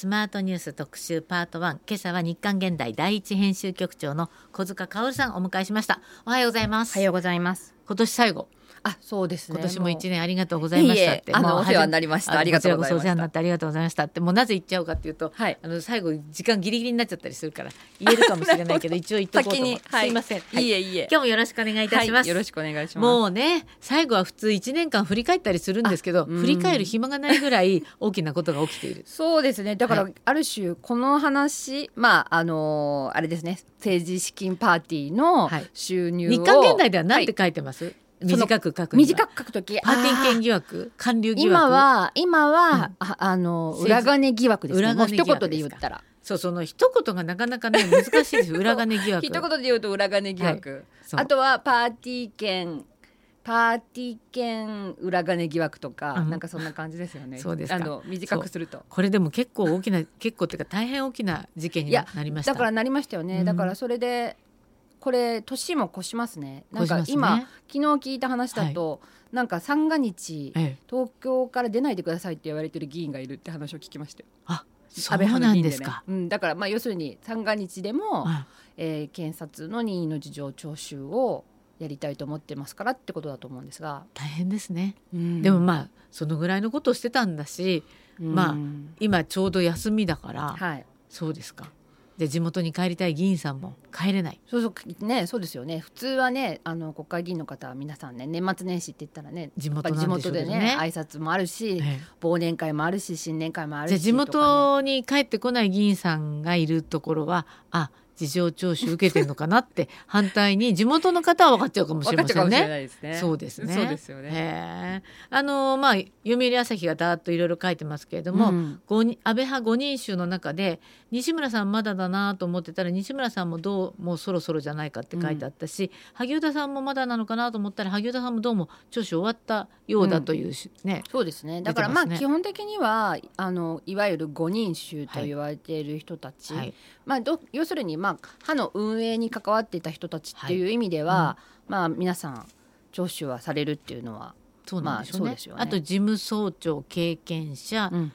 スマートニュース特集パート1今朝は日刊現代第一編集局長の小塚薫さんをお迎えしました。おはようございます。おはようございます。今年最後あそうですね。今年も一年ありがとうございましたって。あのお世話になりました。ありがとうございまお世話になってありがとうございました。ってもうなぜ言っちゃうかっていうと、はい、あの最後時間ギリギリになっちゃったりするから言えるかもしれないけど 一応言っとこうと思はい、すいません、はい、いえいえ。今日もよろしくお願いいたします、よろしくお願いします。もうね最後は普通一年間振り返ったりするんですけど振り返る暇がないぐらい 大きなことが起きている。そうですね。だから、ある種この話まああのー、あれですね。政治資金パーティーの収入を、日刊現代では何て書いてます、短く書く短く書くときパーティー券疑惑？韓流疑惑？今は今は、うん、ああの裏金疑惑ですね。もう一言で言ったら。そうその一言がなかなかね難しいです 裏金疑惑。一言で言うと裏金疑惑、はい、あとはパーティー券パーティー券裏金疑惑とか、うん、なんかそんな感じですよね。そうですあの短くすると。これでも結構大きな結構っていうか大変大きな事件になりました。だからなりましたよね。うん、だからそれでこれ年も越しますね。なんか今、ね、昨日聞いた話だと、はい、なんか三が日、ええ、東京から出ないでくださいって言われてる議員がいるって話を聞きましたよ。あ、そうなんですか。うん、だからまあ要するに三が日でも、はえー、検察の任意の事情聴取をやりたいと思ってますからってことだと思うんですが。大変ですね、うん、でもまあそのぐらいのことをしてたんだし、うん、まあ今ちょうど休みだから、はい、そうですかで地元に帰りたい議員さんも帰れない。そうそうねそうですよね。普通はねあの国会議員の方は皆さんね年末年始って言ったらね地元地元でね挨拶もあるし、ええ、忘年会もあるし新年会もあるし、ね、地元に帰ってこない議員さんがいるところはあ事情聴取受けてるのかなって 反対に地元の方は分かっちゃうかもしれませんね。ねそうですね。そうですよね。あのまあ読売朝日がだーっといろいろ書いてますけれども、うん、安倍派五人衆の中で西村さんまだだなと思ってたら西村さんもどうもうそろそろじゃないかって書いてあったし、うん、萩生田さんもまだなのかなと思ったら萩生田さんもどうも聴取終わったようだという、うん、ね。そうですね。だからまあ基本的にはあのいわゆる五人衆と言われている人たち、はい、まあど要するにまあ派の運営に関わっていた人たちっていう意味では、はいうん、まあ皆さん聴取はされるっていうのはそうなんでしょうね。まあ、あと事務総長経験者、うん、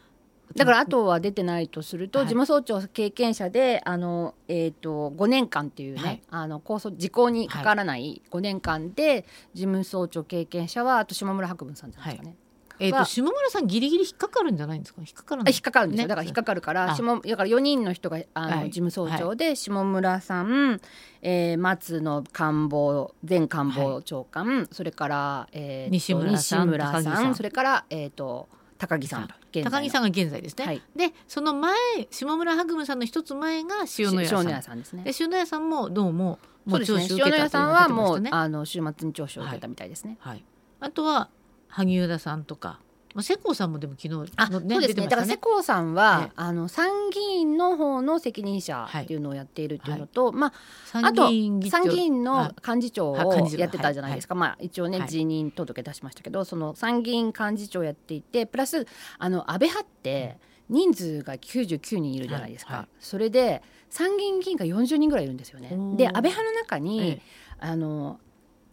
だからあとは出てないとすると、はい、事務総長経験者であの、えーと、5年間っていうね、はい、あの構想時効にかからない5年間で事務総長経験者はあと下村博文さんじゃないですかね。えーと、下村さんギリギリ引っかかるんじゃないんですか？引っかかる引っかかるんですよ、ね、だから引っかかるから下だから4人の人があの、はい、事務総長で、はい、下村さん、えー、松野官房前官房長官、はい、それから、えー、西村さん村さんそれから、えーと、高木さん高木さんが現在ですね、はい、でその前下村博文さんの一つ前が塩野谷さん。ですね。で塩野谷さんもどうももう聴取受けた、ね、塩野谷さんはもうあの週末に聴取を受けたみたいですね、はい。あとは萩生田さんとか。まあ、世耕さんもでも昨日、あ、そうですね、ね、だから世耕さんは、あの参議院の方の責任者っていうのをやっているっていうのと、はい、まああと参議院の幹事長をやってたじゃないですか、まあ一応ね、辞任届出しましたけどその参議院幹事長やっていてプラスあの安倍派って人数が99人いるじゃないですか、それで参議院議員が40人ぐらいいるんですよね。で安倍派の中に、あの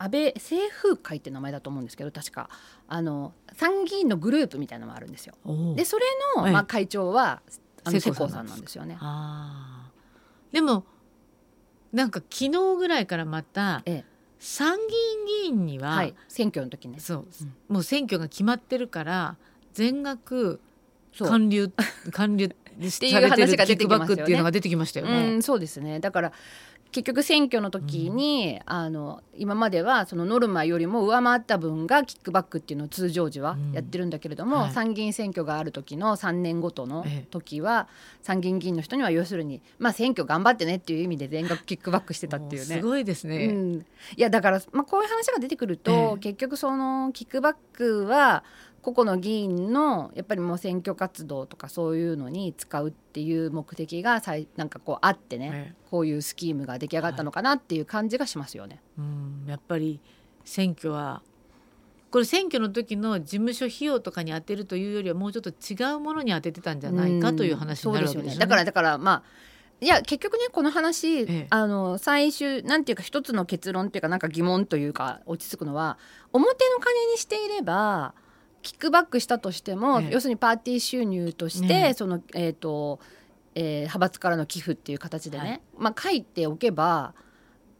安倍清風会って名前だと思うんですけど確か。あの参議院のグループみたいなのもあるんですよ。でそれの、まあ、会長はあの世耕さんなんです。よね。でもなんか昨日ぐらいからまた、ええ、参議院議員には、はい、選挙の時ね。そう、うん、もう選挙が決まってるから全額還流還流っていう話が出てきましたよね。うん、そうですね。だから結局選挙の時に、うん、あの今まではそのノルマよりも上回った分がキックバックっていうのを通常時はやってるんだけれども、うんはい、参議院選挙がある時の3年ごとの時は、参議院議員の人には要するに、まあ、選挙頑張ってねっていう意味で全額キックバックしてたっていうね。すごいですね、うん、いやだから、まあ、こういう話が出てくると、結局そのキックバックは個々の議員のやっぱりもう選挙活動とかそういうのに使うっていう目的がさいなんかこうあってね、ええ、こういうスキームが出来上がったのかなっていう感じがしますよね。はい、うんやっぱり選挙はこれ選挙の時の事務所費用とかに充てるというよりはもうちょっと違うものに充ててたんじゃないかという話になるわけですよね。だからだからまあいや結局ねこの話、ええ、あの最終なんていうか一つの結論っていうかなんか疑問というか落ち着くのは表の金にしていればキックバックしたとしても、要するにパーティー収入として、そのえっ、ー、と、えー、派閥からの寄付っていう形でね、はい、まあ書いておけば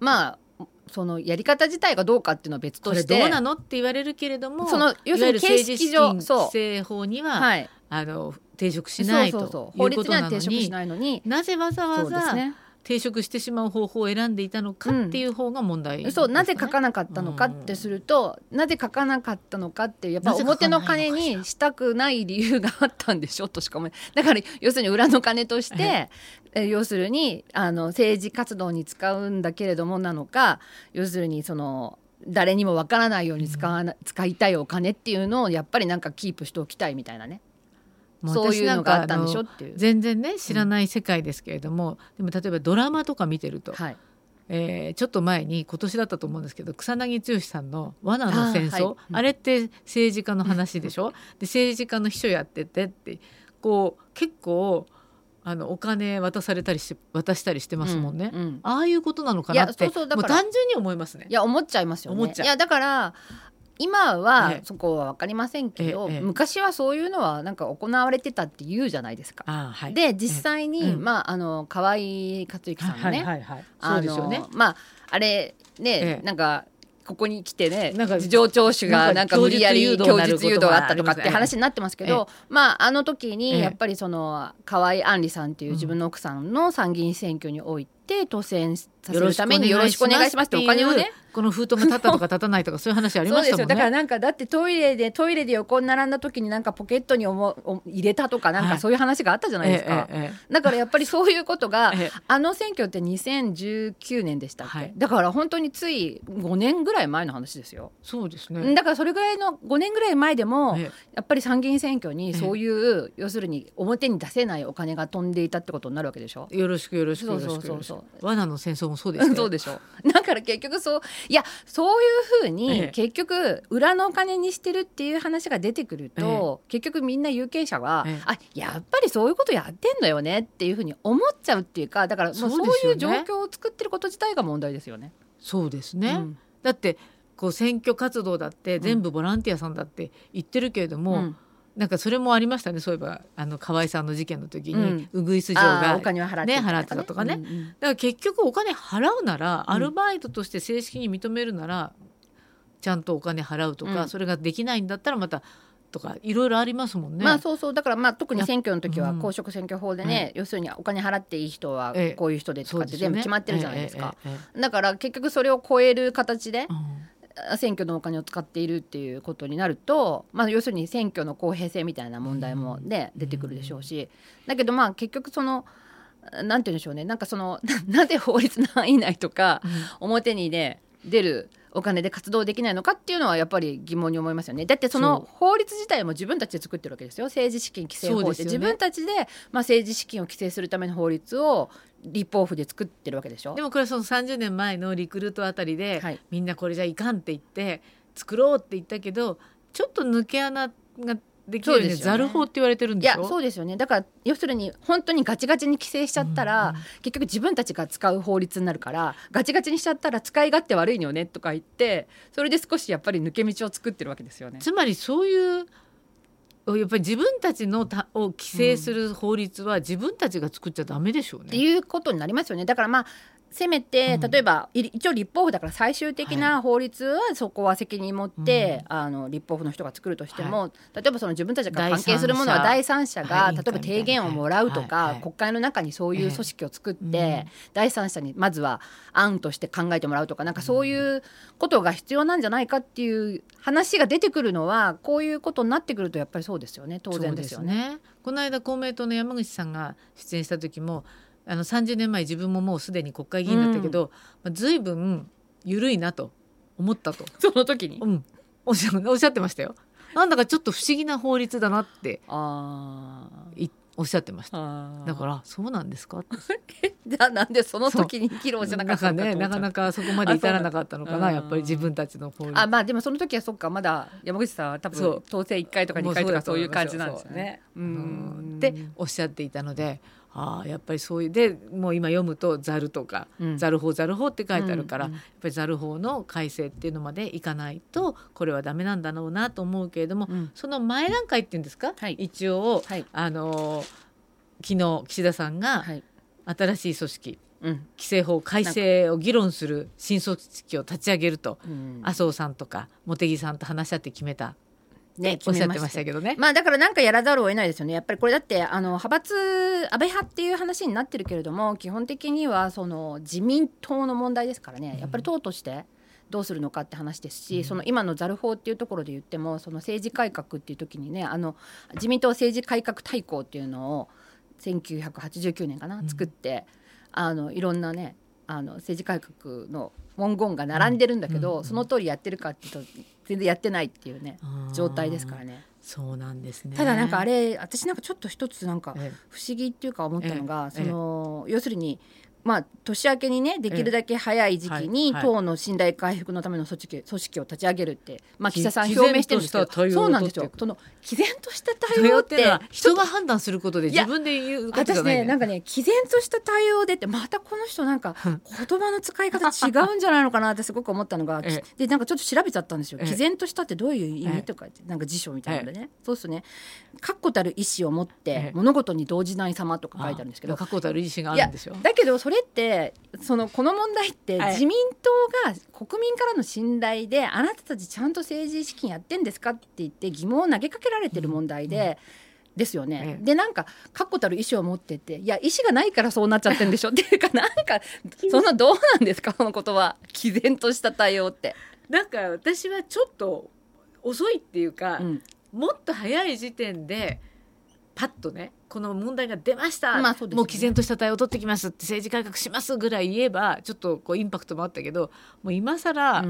まあそのやり方自体がどうかっていうのは別としてどうなのって言われるけれどもその要するに形式上規正法には、はい、あの抵触しないということなのになぜわざわざ、ね、抵触してしまう方法を選んでいたのかっていう方が問題、ねうん、そうなぜ書かなかったのかってすると、うん、なぜ書かなかったのかってやっぱ表の金にしたくない理由があったんでしょとしか思えだから要するに裏の金として え要するにあの政治活動に使うんだけれどもなのか要するにその誰にもわからないように使わな、使いたいお金っていうのをやっぱりなんかキープしておきたいみたいなね。そういうのがあったんでしょ？っていう。全然ね知らない世界ですけれども、うん、でも例えばドラマとか見てると、はい、えー、ちょっと前に今年だったと思うんですけど草薙剛さんの「罠の戦争」あはい。あれって政治家の話でしょ、で政治家の秘書やっててってこう結構あのお金渡されたりし渡したりしてますもんね、うんうん、ああいうことなのかなってもう単純に思いますね。いや思っちゃいますよね。いやだから今はそこは分かりませんけど、昔はそういうのはなんか行われてたって言うじゃないですか。はい、で実際に、まああの河合克行さんのね、あのまああれね、なんかここに来てねなんか事情聴取がなんか無理やり供述誘導があったとかって話になってますけど、まああの時にやっぱりその河合杏里さんっていう自分の奥さんの参議院選挙において当選させるためによろしくお願いしますってお金をねこの封筒が立ったとか立たないとかそういう話ありましたもんね。だからなんかだってトイレでトイレで横に並んだ時になんかポケットにおも入れたとかなんかそういう話があったじゃないですか、はいええ、だからやっぱりそういうことが、あの選挙って2019年でしたっけ、はい、だから本当につい5年ぐらい前の話ですよ。そうですね。だからそれぐらいの5年ぐらい前でも、やっぱり参議院選挙にそういう、要するに表に出せないお金が飛んでいたってことになるわけでしょ？よろしくよろしくそうそうそうそう。罠の戦争もそうです そうでしょ。だから結局そういやそういうふうに結局裏のお金にしてるっていう話が出てくると、ええ、結局みんな有権者は、え、あやっぱりそういうことやってんのよねっていうふうに思っちゃうっていうかだからもうそういう状況を作ってること自体が問題ですよね。そうですね、うん、だってこう選挙活動だって全部ボランティアさんだって言ってるけれども、うんなんかそれもありましたね。そういえばあの河合さんの事件の時に、うぐいす嬢が、ね、払って払ってたとかね、うんうん、だから結局お金払うなら、アルバイトとして正式に認めるならちゃんとお金払うとか、それができないんだったらまたとかいろいろありますもんね。まあそうそう。だからまあ特に選挙の時は公職選挙法でね、うん、要するにお金払っていい人はこういう人でとかって全部決まってるじゃないですか。だから結局それを超える形で、選挙のお金を使っているっていうことになると、まあ、要するに選挙の公平性みたいな問題もね、出てくるでしょうし。だけどまあ結局そのなんて言うんでしょうね。なんかその なぜ法律の範囲内とか、表にね出るお金で活動できないのかっていうのはやっぱり疑問に思いますよね。だってその法律自体も自分たちで作ってるわけですよ。政治資金規正法で、ね、自分たちで、まあ、政治資金を規制するための法律を立法府で作ってるわけでしょ？でもこれその30年前のリクルートあたりで、はい、みんなこれじゃいかんって言って作ろうって言ったけどちょっと抜け穴ができるようにざる法って言われてるんでしょ？いやそうですよね。だから要するに本当にガチガチに規制しちゃったら、うんうん、結局自分たちが使う法律になるからガチガチにしちゃったら使い勝手悪いよねとか言ってそれで少しやっぱり抜け道を作ってるわけですよね。つまりそういうやっぱり自分たちのたを規制する法律は自分たちが作っちゃダメでしょうね。っていうことになりますよね。だからまあせめて例えば、うん、一応立法府だから最終的な法律はそこは責任持って、はい、あの立法府の人が作るとしても、はい、例えばその自分たちが関係するものは第三者。が、例えば提言をもらうとか、はい、国会の中にそういう組織を作って、第三者にまずは案として考えてもらうとかなんかそういうことが必要なんじゃないかっていう話が出てくるのはこういうことになってくるとやっぱりそうですよね。当然ですよね。ね。この間公明党の山口さんが出演した時もあの30年前自分ももうすでに国会議員だったけど、うん。まあ、随分緩いなと思ったと。その時に、うん、おっしゃおっしゃってましたよ。なんだかちょっと不思議な法律だなってあおっしゃってました。だからそうなんですか じゃあなんでその時に議論しなかったねなかなかそこまで至らなかったのかなやっぱり自分たちの法律。あまあでもその時はそっかまだ山口さんは多分当選1回とか2回とかそういう感じなんですよね。っておっしゃっていたのであやっぱりそういうでもう今読むと「ざる」とか「ざる法ざる法」って書いてあるから、うんうん、やっぱりざる法の改正っていうのまでいかないとこれはダメなんだろうなと思うけれども、うん、その前段階っていうんですか、はい、一応、はい、あの昨日岸田さんが新しい組織、うん、規制法改正を議論する新組織を立ち上げると、麻生さんとか茂木さんと話し合って決めたね、おっしゃってましたけどね。まあだからなんかやらざるを得ないですよね。やっぱりこれだってあの派閥安倍派っていう話になってるけれども基本的にはその自民党の問題ですからね。やっぱり党としてどうするのかって話ですし、うん、その今のざる法っていうところで言ってもその政治改革っていう時にねあの自民党政治改革大綱っていうのを1989年かな、作ってあのいろんなねあの政治改革の文言が並んでるんだけど、うん、その通りやってるかっていうと全然やってないっていうね状態ですからね。そうなんですね。ただなんかあれ私なんかちょっと一つなんか不思議っていうか思ったのが、その要するにまあ、年明けにねできるだけ早い時期に党の信頼回復のための組織組織を立ち上げるって、まあ、岸田さん表明してるんですけど。そうなんですよ。その毅然とした対応って人が判断することで自分で言う私ねなんかね毅然とした対応でってまたこの人なんか言葉の使い方違うんじゃないのかなってすごく思ったのが でなんかちょっと調べちゃったんですよ。毅然としたってどういう意味とかなんか辞書みたいなのでねそうすね。確固たる意思を持って物事に動じない様とか書いてあるんですけど。確固たる意思があるんですよだけどそれってそのこの問題って自民党が国民からの信頼であなたたちちゃんと政治資金やってんですかって言って疑問を投げかけられてる問題で。ですよね、でなんか確固たる意思を持ってていや意思がないからそうなっちゃってるんでしょっていうか なんかそんなどうなんですか？そのことは毅然とした対応って。なんか私はちょっと遅いっていうか、うん、もっと早い時点でパッとねこの問題が出ました、まあうね、もう毅然とした対応を取ってきます。って政治改革しますぐらい言えばちょっとこうインパクトもあったけどもう今更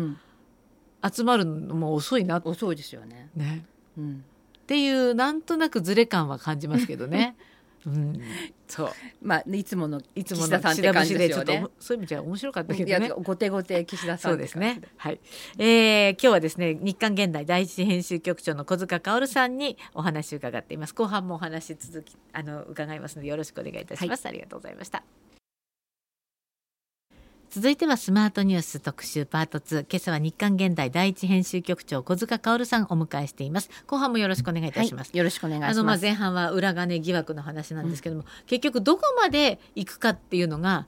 集まるのも遅いな、うん、遅いですよね。ね、うん、っていうなんとなくずれ感は感じますけどね。うん、そう。まあいつものいつもの岸田節でちょっとそういう意味じゃ面白かったけどね。後手後手岸田さんそうですね。はい、えー、今日はですね日刊現代第一編集局長の小塚薫さんにお話を伺っています。後半もお話続きあの伺いますのでよろしくお願いいたします、はい、ありがとうございました続いてはスマートニュース特集パート2今朝は日刊現代第一編集局長小塚薫さんお迎えしています。後半もよろしくお願いいたします、はい、よろしくお願いします。あのまあ前半は裏金疑惑の話なんですけども、うん、結局どこまで行くかっていうのが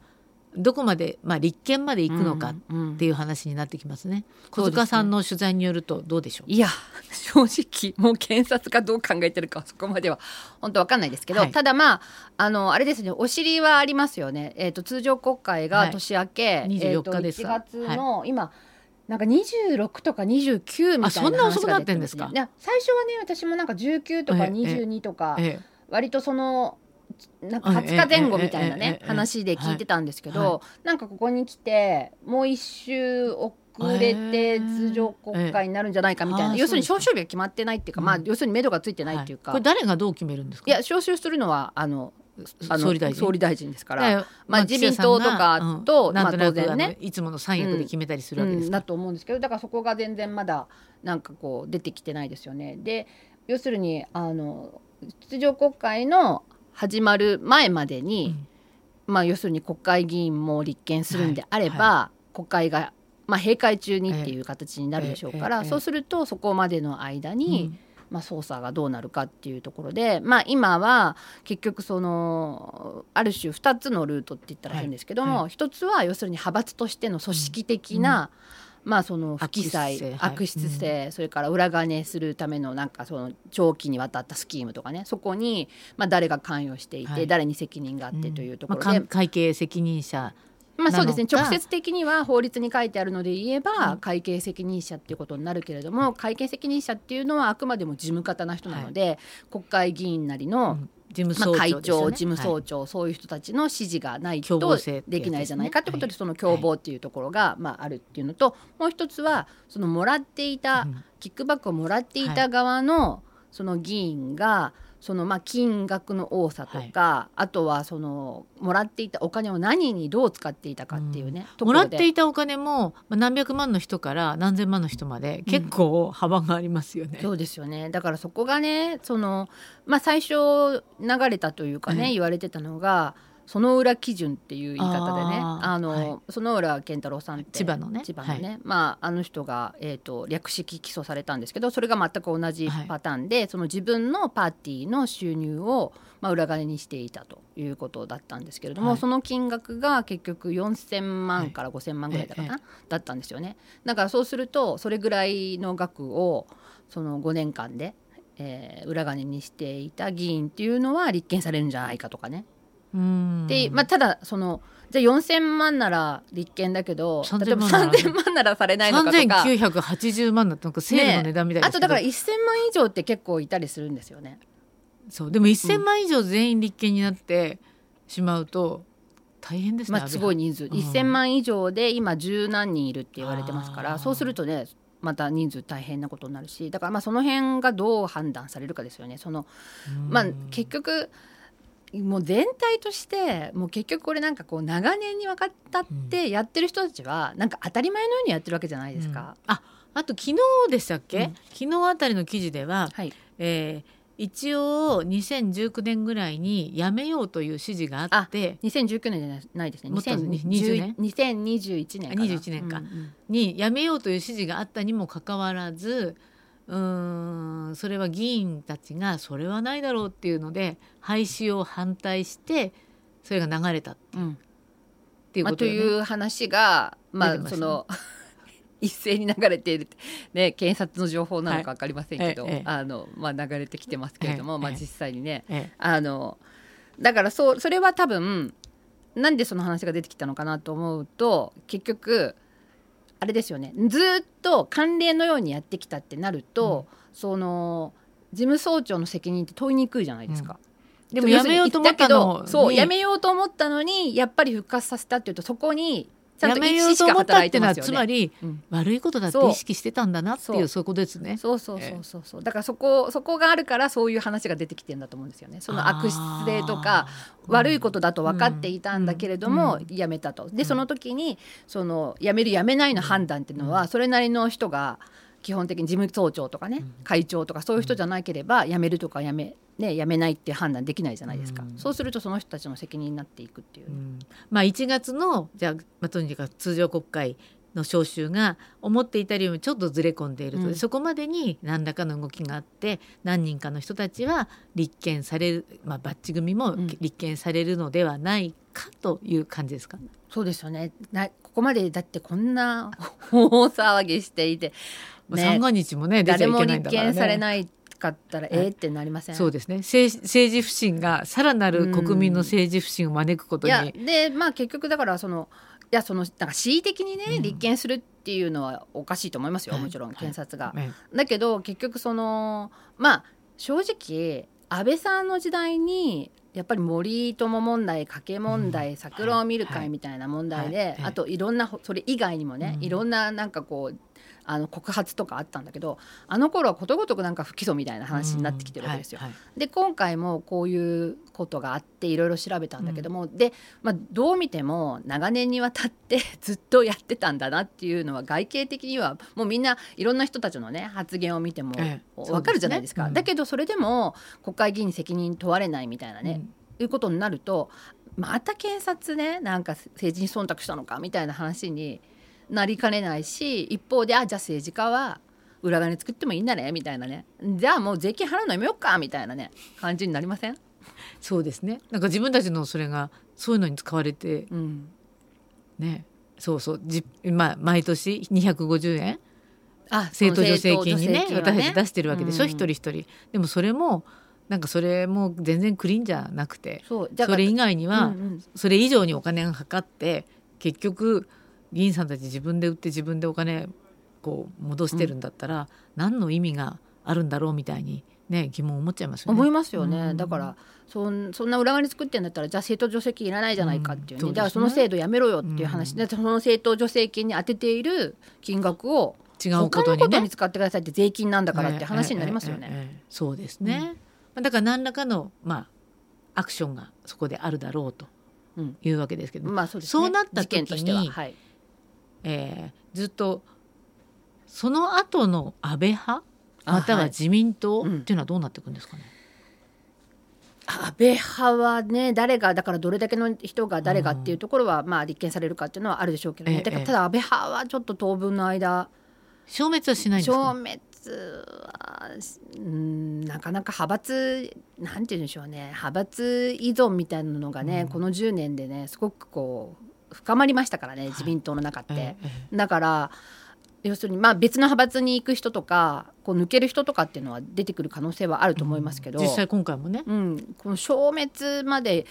どこまで、まあ、立件まで行くのかっていう話になってきますね。うんうん、小塚さんの取材によるとどうでしょう、ね、いや 正直もう検察がどう考えてるか そこまでは本当わかんないですけど、はい、ただまああのあれですねお尻はありますよね。えっ、ー、と通常国会が年明け、はい、24日です、えー、1月の、はい、今なんか26とか29みたいなそんな遅くなってんですか？最初はね私もなんか19とか22とか、割とそのなんか20日前後みたいなね話で聞いてたんですけど、なんかここに来てもう一周遅れて通常国会になるんじゃないかみたいな、要するに召集日が決まってないっていうか、まあ要するに目処がついてないっていうか、これ誰がどう決めるんですか？いや召集するのはあのあの総理大臣。総理大臣ですから、まあ、自民党とかと、まあ、当然ね。いつもの三役で決めたりするわけですだと思うんですけどだからそこが全然まだなんかこう出てきてないですよね。で要するにあの通常国会の始まる前までに、うん、まあ、要するに国会議員も立憲するんであれば、はい。はい、国会が、まあ、閉会中にっていう形になるでしょうから、そうするとそこまでの間に、うん。まあ、捜査がどうなるかっていうところで、まあ、今は結局そのある種2つのルートって言ったら変ですけども、はい。はい、1つは要するに派閥としての組織的な、うんまあ、その不記載悪質性、はい、それから裏金するためのなんかその長期にわたったスキームとかね。そこにまあ誰が関与していて、はい、誰に責任があってというところで、会計責任者まあそうですね。直接的には法律に書いてあるので言えば会計責任者っていうことになるけれども、会計責任者っていうのはあくまでも事務方な人なので、はい、国会議員なりのまあ、会長事務総長、はい、そういう人たちの指示がないとできないじゃないかってことで、その共謀っていうところが、まあ、あるっていうのともう一つはそのもらっていた、キックバックをもらっていた側の、その議員がそのまあ金額の多さとか、はい、あとはそのもらっていたお金を何にどう使っていたかっていうね、うん、もらっていたお金も何百万の人から何千万の人まで結構幅がありますよね。うん、そうですよね。だからそこがねその、まあ、最初流れたというかね、言われてたのがその裏基準っていう言い方でねあの、はい、その裏健太郎さんって千葉のね。千葉のね、はい、まああの人が、えーと、略式起訴されたんですけどそれが全く同じパターンで、はい、その自分のパーティーの収入を、まあ、裏金にしていたということだったんですけれども、その金額が結局4,000万から5,000万ぐらいだかな、だったんですよね。だからそうするとそれぐらいの額をその5年間でえー、裏金にしていた議員っていうのは立件されるんじゃないかとかねで、まあ、ただそのじゃあ4,000万なら立件だけど例えば3,000万ならされないのかとか。3980万だとなんかセールの値段みたいね、あとだから1,000万以上って結構いたりするんですよね。そう。でも1,000万以上全員立件になってしまうと大変ですね、まあ、すごい人数、うん、1,000万以上で今十何人いるって言われてますからそうするとねまた人数大変なことになるしだからまあその辺がどう判断されるかですよね。そのまあ、結局もう全体としてもう結局これなんかこう長年に分かったってやってる人たちはなんか当たり前のようにやってるわけじゃないですか。うん、ああと昨日でしたっけ、うん、昨日あたりの記事では、はい、えー、一応2019年ぐらいにやめようという指示があって2019年じゃないですね。2020年2021年かな。21年か、うんうん、にやめようという指示があったにもかかわらずうんそれは議員たちがそれはないだろうっていうので廃止を反対してそれが流れたっていう。うん、っていうこと、ね、まあ、という話が、まあ、その 一斉に流れている、ね、検察の情報なのか分かりませんけど、はい、あのまあ、流れてきてますけれども、まあ、実際にね、あのだからそうそれは多分なんでその話が出てきたのかなと思うと結局あれですよね。ずっと慣例のようにやってきたってなると、うん、その事務総長の責任って問いにくいじゃないですか。うん、でもやめようと思ったのそうやめようと思ったのにやっぱり復活させたっていうとそこにちゃんと意識が働いてますよね。つまり、うん、悪いことだって意識してたんだなっていうそことですね。そうそうそうそうそう。だからそこそこがあるからそういう話が出てきてんだと思うんですよね。その悪質性とか悪いことだと分かっていたんだけれども、やめたと。でその時にそのやめるやめないの判断っていうのはそれなりの人が基本的に事務総長とかね、会長とかそういう人じゃなければやめるとかやめね、やめないって判断できないじゃないですか、うん、そうするとその人たちの責任になっていくっていう、うん、まあ、1月のじゃあ、まあ、とにかく通常国会の召集が思っていたよりもちょっとずれ込んでいると、うん、そこまでに何らかの動きがあって何人かの人たちは立件される、まあ、バッチ組も立件されるのではないかという感じですか、そうですよね。なここまでだってこんな 大騒ぎしていて、ね、三が日もね誰も立件されないかったら、えー、ってなりません？そうですね。政治不信がさらなる国民の政治不信を招くことに。でまあ結局だからそのいやそのなんか恣意的にね、うん、立件するっていうのはおかしいと思いますよ、もちろん検察が。はい。はい、だけど結局そのまあ正直安倍さんの時代にやっぱり森友問題加計問題、うん、桜を見る会みたいな問題で、あといろんなそれ以外にもね、うん、いろんななんかこうあの告発とかあったんだけどあの頃はことごとくなんか不起訴みたいな話になってきてるわけですよ。はいはい、で今回もこういうことがあっていろいろ調べたんだけども、うん、で、まあ、どう見ても長年にわたって ずっとやってたんだなっていうのは外形的にはもうみんないろんな人たちのね発言を見ても分かるじゃないですか。すねうん、だけどそれでも国会議員責任問われないみたいなね、うん、いうことになるとまた検察ねなんか政治に忖度したのかみたいな話に。なりかねないし一方であじゃあ政治家は裏金作ってもいいんだねみたいなね。じゃあもう税金払うのやめようかみたいなね感じになりません？そうですね。なんか自分たちのそれがそういうのに使われて、うん、ね。そうそう。じ、まあ、毎年250円？あ政党助成金にね、ね、私たち出してるわけでしょ、うん、一人一人。でもそれもなんかそれも全然クリーンじゃなくてそれ以外には、それ以上にお金がかかって結局議員さんたち自分で売って自分でお金こう戻してるんだったら、うん、何の意味があるんだろうみたいにね疑問を持っちゃいますよね。思いますよね。うん、だからそんそんな裏側に作ってんだったらじゃあ政党助成金いらないじゃないかっていうね、うん、だからその制度やめろよっていう話。で、その政党助成金に当てている金額を違うことに、ね、他のことに使ってくださいって税金なんだからって話になりますよね。そうですね。だから何らかの、まあ、アクションがそこであるだろうというわけですけど、うんまあそうね、そうなった時に、はい、えー、ずっとその後の安倍派または自民党っていうのはどうなっていくんですかね？安倍派はね誰がだからどれだけの人が誰がっていうところは、まあ立件されるかっていうのはあるでしょうけどね、だからただ安倍派はちょっと当分の間消滅はしないんですか？消滅はうんなかなか派閥なんて言うんでしょうね。派閥依存みたいなのがね、うん、この10年でねすごくこう深まりましたからね自民党の中って。はい、だから要するにまあ別の派閥に行く人とかこう抜ける人とかっていうのは出てくる可能性はあると思いますけど、うん、実際今回もね、うん、この消滅まで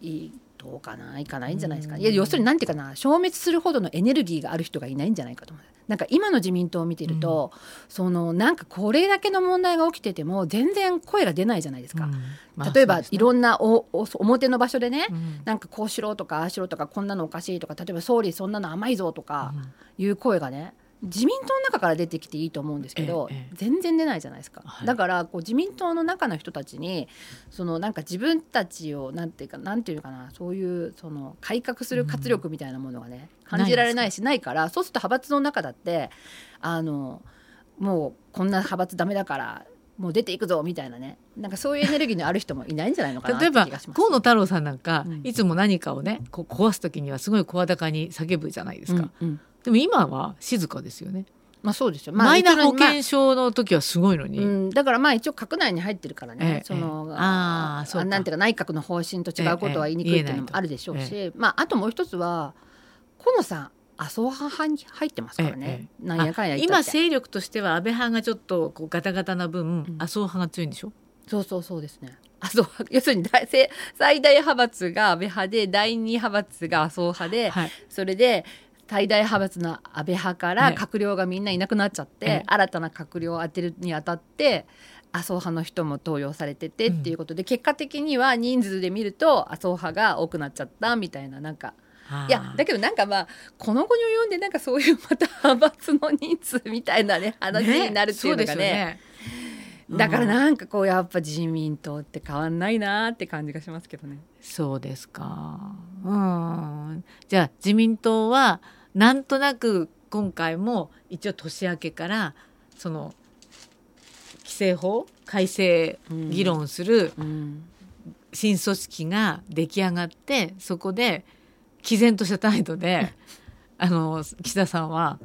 いどうかないかないんじゃないですか、いや要するに何て言うかな消滅するほどのエネルギーがある人がいないんじゃないかと思う。なんか今の自民党を見てると、うん、そのなんかこれだけの問題が起きてても全然声が出ないじゃないですか。うん。まあ、例えば、ね、いろんなおお表の場所でね、うん、なんかこうしろとかああしろとかこんなのおかしいとか例えば総理そんなの甘いぞとかいう声がね自民党の中から出てきていいと思うんですけど、ええ、全然出ないじゃないですか、はい、だからこう自民党の中の人たちにそのなんか自分たちをなんていうかなんていうかなそういうその改革する活力みたいなものがね、うん、感じられないしないからそうすると派閥の中だってあのもうこんな派閥ダメだからもう出ていくぞみたいなね。なんかそういうエネルギーのある人もいないんじゃないのかな例えば河野太郎さんなんか、うん、いつも何かをねこう壊す時にはすごい声高に叫ぶじゃないですか。うんうんでも今は静かですよね。まあそうですよ。まあ、マイナ保険証の時はすごいのに、まあうん、だからまあ一応閣内に入ってるからね、ええ、その、え、ああそうなんていうか内閣の方針と違うことは言いにくいっていうのもあるでしょうし、まああともう一つは河野さん麻生派に入ってますからね、なんやかんや今勢力としては安倍派がちょっとこうガタガタな分、うん、麻生派が強いんでしょ？そうそうそうですね。麻生要するに 最大派閥が安倍派で第二派閥が麻生派で、はい、それで最大派閥の安倍派から閣僚がみんないなくなっちゃって、ね、新たな閣僚を当てるにあたって麻生派の人も登用されててっていうことで、うん、結果的には人数で見ると麻生派が多くなっちゃったみたいななんか。いやだけどなんかまあこの後に及んでなんかそういうまた派閥の人数みたいなね話になるっていうのがねねだからなんかこうやっぱ自民党って変わんないなって感じがしますけどね。そうですか。うん。じゃあ自民党はなんとなく今回も一応年明けからその規制法改正議論する新組織が出来上がってそこで毅然とした態度で あの岸田さんは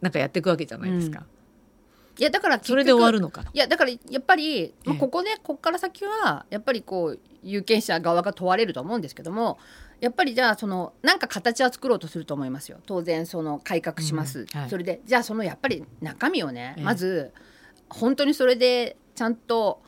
なんかやっていくわけじゃないですか。いやだからそれで終わるのかいやだからやっぱり、まあ、ここねここから先はやっぱりこう有権者側が問われると思うんですけどもやっぱりじゃあそのなんか形は作ろうとすると思いますよ。当然その改革します、うん。はい、それでじゃあそのやっぱり中身をね、まず本当にそれでちゃんと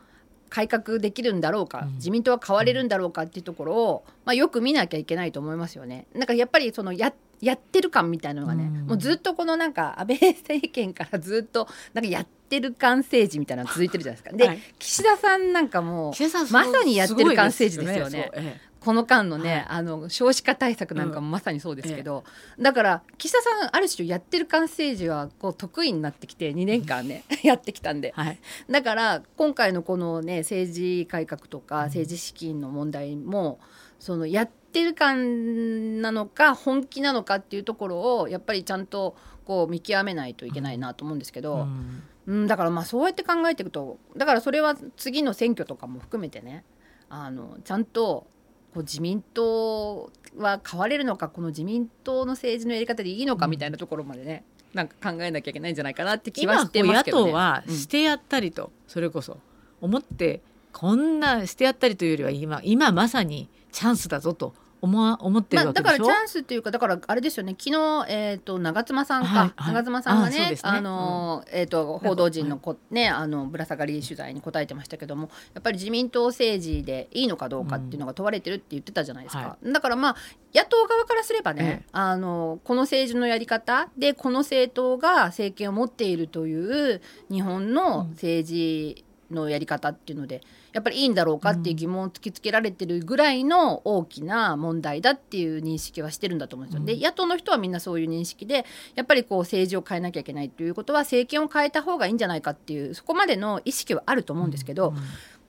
改革できるんだろうか、うん、自民党は変われるんだろうかっていうところを、まあ、よく見なきゃいけないと思いますよね。なんかやっぱりそのややってる感みたいなのがね、うん、もうずっとこのなんか 安倍政権からずっとなんかやってる感政治みたいなの続いてるじゃないですか。で、はい、岸田さんなんかもまさにやってる感政治ですよね。ねこの間のね、はい、あの少子化対策なんかもまさにそうですけど、うん、だから岸田さんある種やってる感政治はこう得意になってきて2年間ね やってきたんで、はい、だから今回のこのね政治改革とか政治資金の問題も、そのやってる感なのか本気なのかっていうところをやっぱりちゃんとこう見極めないといけないなと思うんですけど。うん。うん、だからまあそうやって考えていくとだからそれは次の選挙とかも含めてねあのちゃんとこう自民党は変われるのかこの自民党の政治のやり方でいいのかみたいなところまでね、うん、なんか考えなきゃいけないんじゃないかなって気はしてますけど、ね、野党はしてやったりと、うん、それこそ思ってこんなしてやったりというよりは今今まさにチャンスだぞと思思ってるわけでしょ、まあ、だからチャンスっていうかだからあれですよね。昨日、えーと、長妻さんか、はいはい、長妻さんがね、ね、あの、うん、えーと、報道陣のこ、ね、あのぶら下がり取材に答えてましたけどもやっぱり自民党政治でいいのかどうかっていうのが問われてるって言ってたじゃないですか、うん、だからまあ野党側からすればね、ええ、あのこの政治のやり方でこの政党が政権を持っているという日本の政治のやり方っていうので。うんやっぱりいいんだろうかっていう疑問を突きつけられてるぐらいの大きな問題だっていう認識はしてるんだと思うんですよ。で野党の人はみんなそういう認識でやっぱりこう政治を変えなきゃいけないということは政権を変えた方がいいんじゃないかっていうそこまでの意識はあると思うんですけど。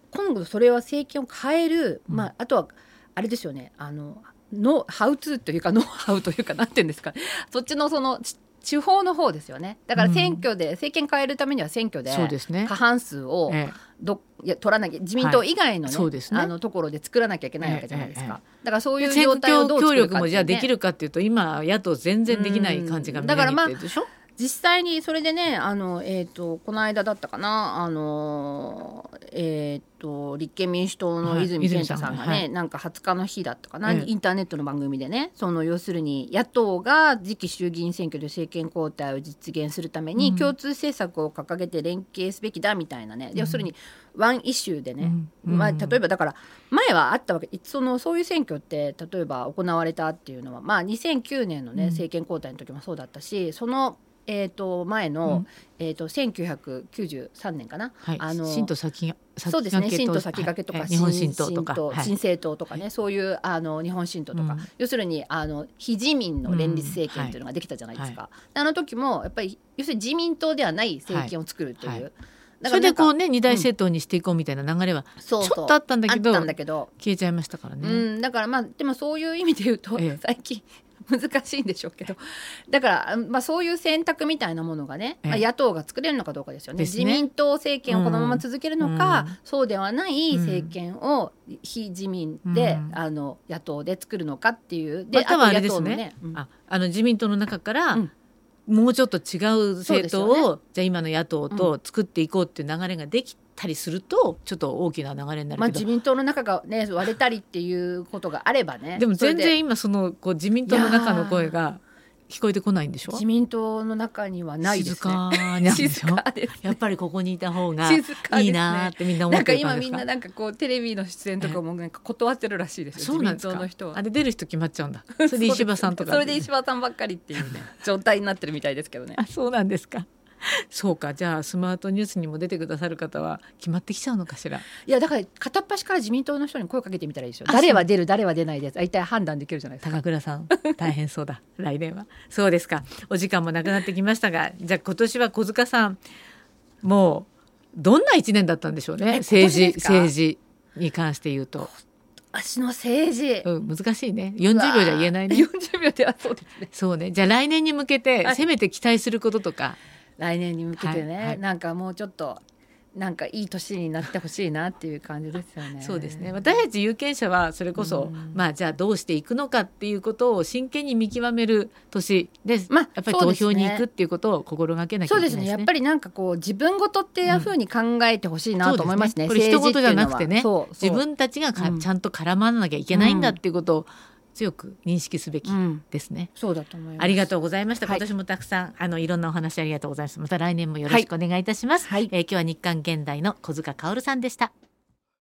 今度それは政権を変える、まあ、あとはあれですよね。あののハウツーというかノウハウというかなんて言うんですかそっちのその地方の方ですよね。だから選挙で、政権変えるためには選挙で過半数をど、いや取らなきゃ自民党以外のねはい、ね。あのところで作らなきゃいけないわけじゃないですか、だからそういう状態をどう作るか、ね、協力もじゃあできるかっていうと今野党全然できない感じが見えてるでしょ、実際にそれでねあの、えーと、この間だったかなあの、えーと、立憲民主党の泉健太さんがね、はい、なんか20日の日だったかな、インターネットの番組でねその要するに野党が次期衆議院選挙で政権交代を実現するために共通政策を掲げて連携すべきだみたいなね、うん、要するにワンイシューでね、うん、まあ、例えばだから前はあったわけそのそういう選挙って例えば行われたっていうのは、まあ、2009年のね政権交代の時もそうだったしそのえー、と前の、うん、えー、と1993年かな、はい、あの新と先そうですね。新と先駆けとか、はい、日本新党とか。新政党とかね、はい、そういうあの日本新党とか、うん、要するにあの非自民の連立政権というのができたじゃないですか、うん、あの時もやっぱり要するに自民党ではない政権を作るという。それでこうね二大政党にしていこうみたいな流れはちょっとあったんだけど,、消えちゃいましたからね、うん、だからまあでもそういう意味で言うと、ええ、最近難しいんでしょうけど。だから、まあ、そういう選択みたいなものがね、まあ、野党が作れるのかどうかですよね、ね、自民党政権をこのまま続けるのか、うん、そうではない政権を非自民で、うん、あの野党で作るのかっていう。で、ま、あとあれですね、ね。うん、ああの自民党の中から、もうちょっと違う政党を、ね、じゃあ今の野党と作っていこうっていう流れができたりするとちょっと大きな流れになるまあ、自民党の中が、ね、割れたりっていうことがあればね。でも全然今そのこう自民党の中の声が聞こえてこないんでしょ？自民党の中にはないです、ね、静かなんでしょ？やっぱりここにいた方がいいなってみんな思ってるなんか今みんななんかこうテレビの出演とかもなんか断ってるらしいですよ。そうなんですか？あれ出る人決まっちゃうんだ。それで石破さんとか、それで石破さんばっかりっていうね 状態になってるみたいですけどね。あそうなんですか そうか。じゃあスマートニュースにも出てくださる方は決まってきちゃうのかしら？いやだから片っ端から自民党の人に声かけてみたらいいですよ。誰は出る誰は出ないです。大体判断できるじゃないですか。高倉さん。大変そうだ。来年は。そうですか。お時間もなくなってきましたがじゃあ今年は小塚さんもうどんな一年だったんでしょうね。政治政治に関して言うと。私の政治、うん、難しいね。40秒じゃ言えないね。40秒ではそうですね。そうね。じゃあ来年に向けてせめて期待することとか、はい来年に向けてね、はいはい、なんかもうちょっとなんかいい年になってほしいなっていう感じですよね。そうですね。私たち有権者はそれこそ、うん、まあじゃあどうしていくのかっていうことを真剣に見極める年です。まあやっぱり投票に行くっていうことを心がけなきゃいけないですね。そうですね。やっぱりなんかこう自分ごとっていうふうに考えてほしいなと思いますね。うん、すねこれ一言じゃなくてね、自分たちがか、ちゃんと絡まなきゃいけないんだっていうことを。強く認識すべきですね、うん、そうだと思います。ありがとうございました、今年もたくさんあのいろんなお話ありがとうございます。また来年もよろしくお願いいたします、はい、えー、今日は日刊現代の小塚薫さんでした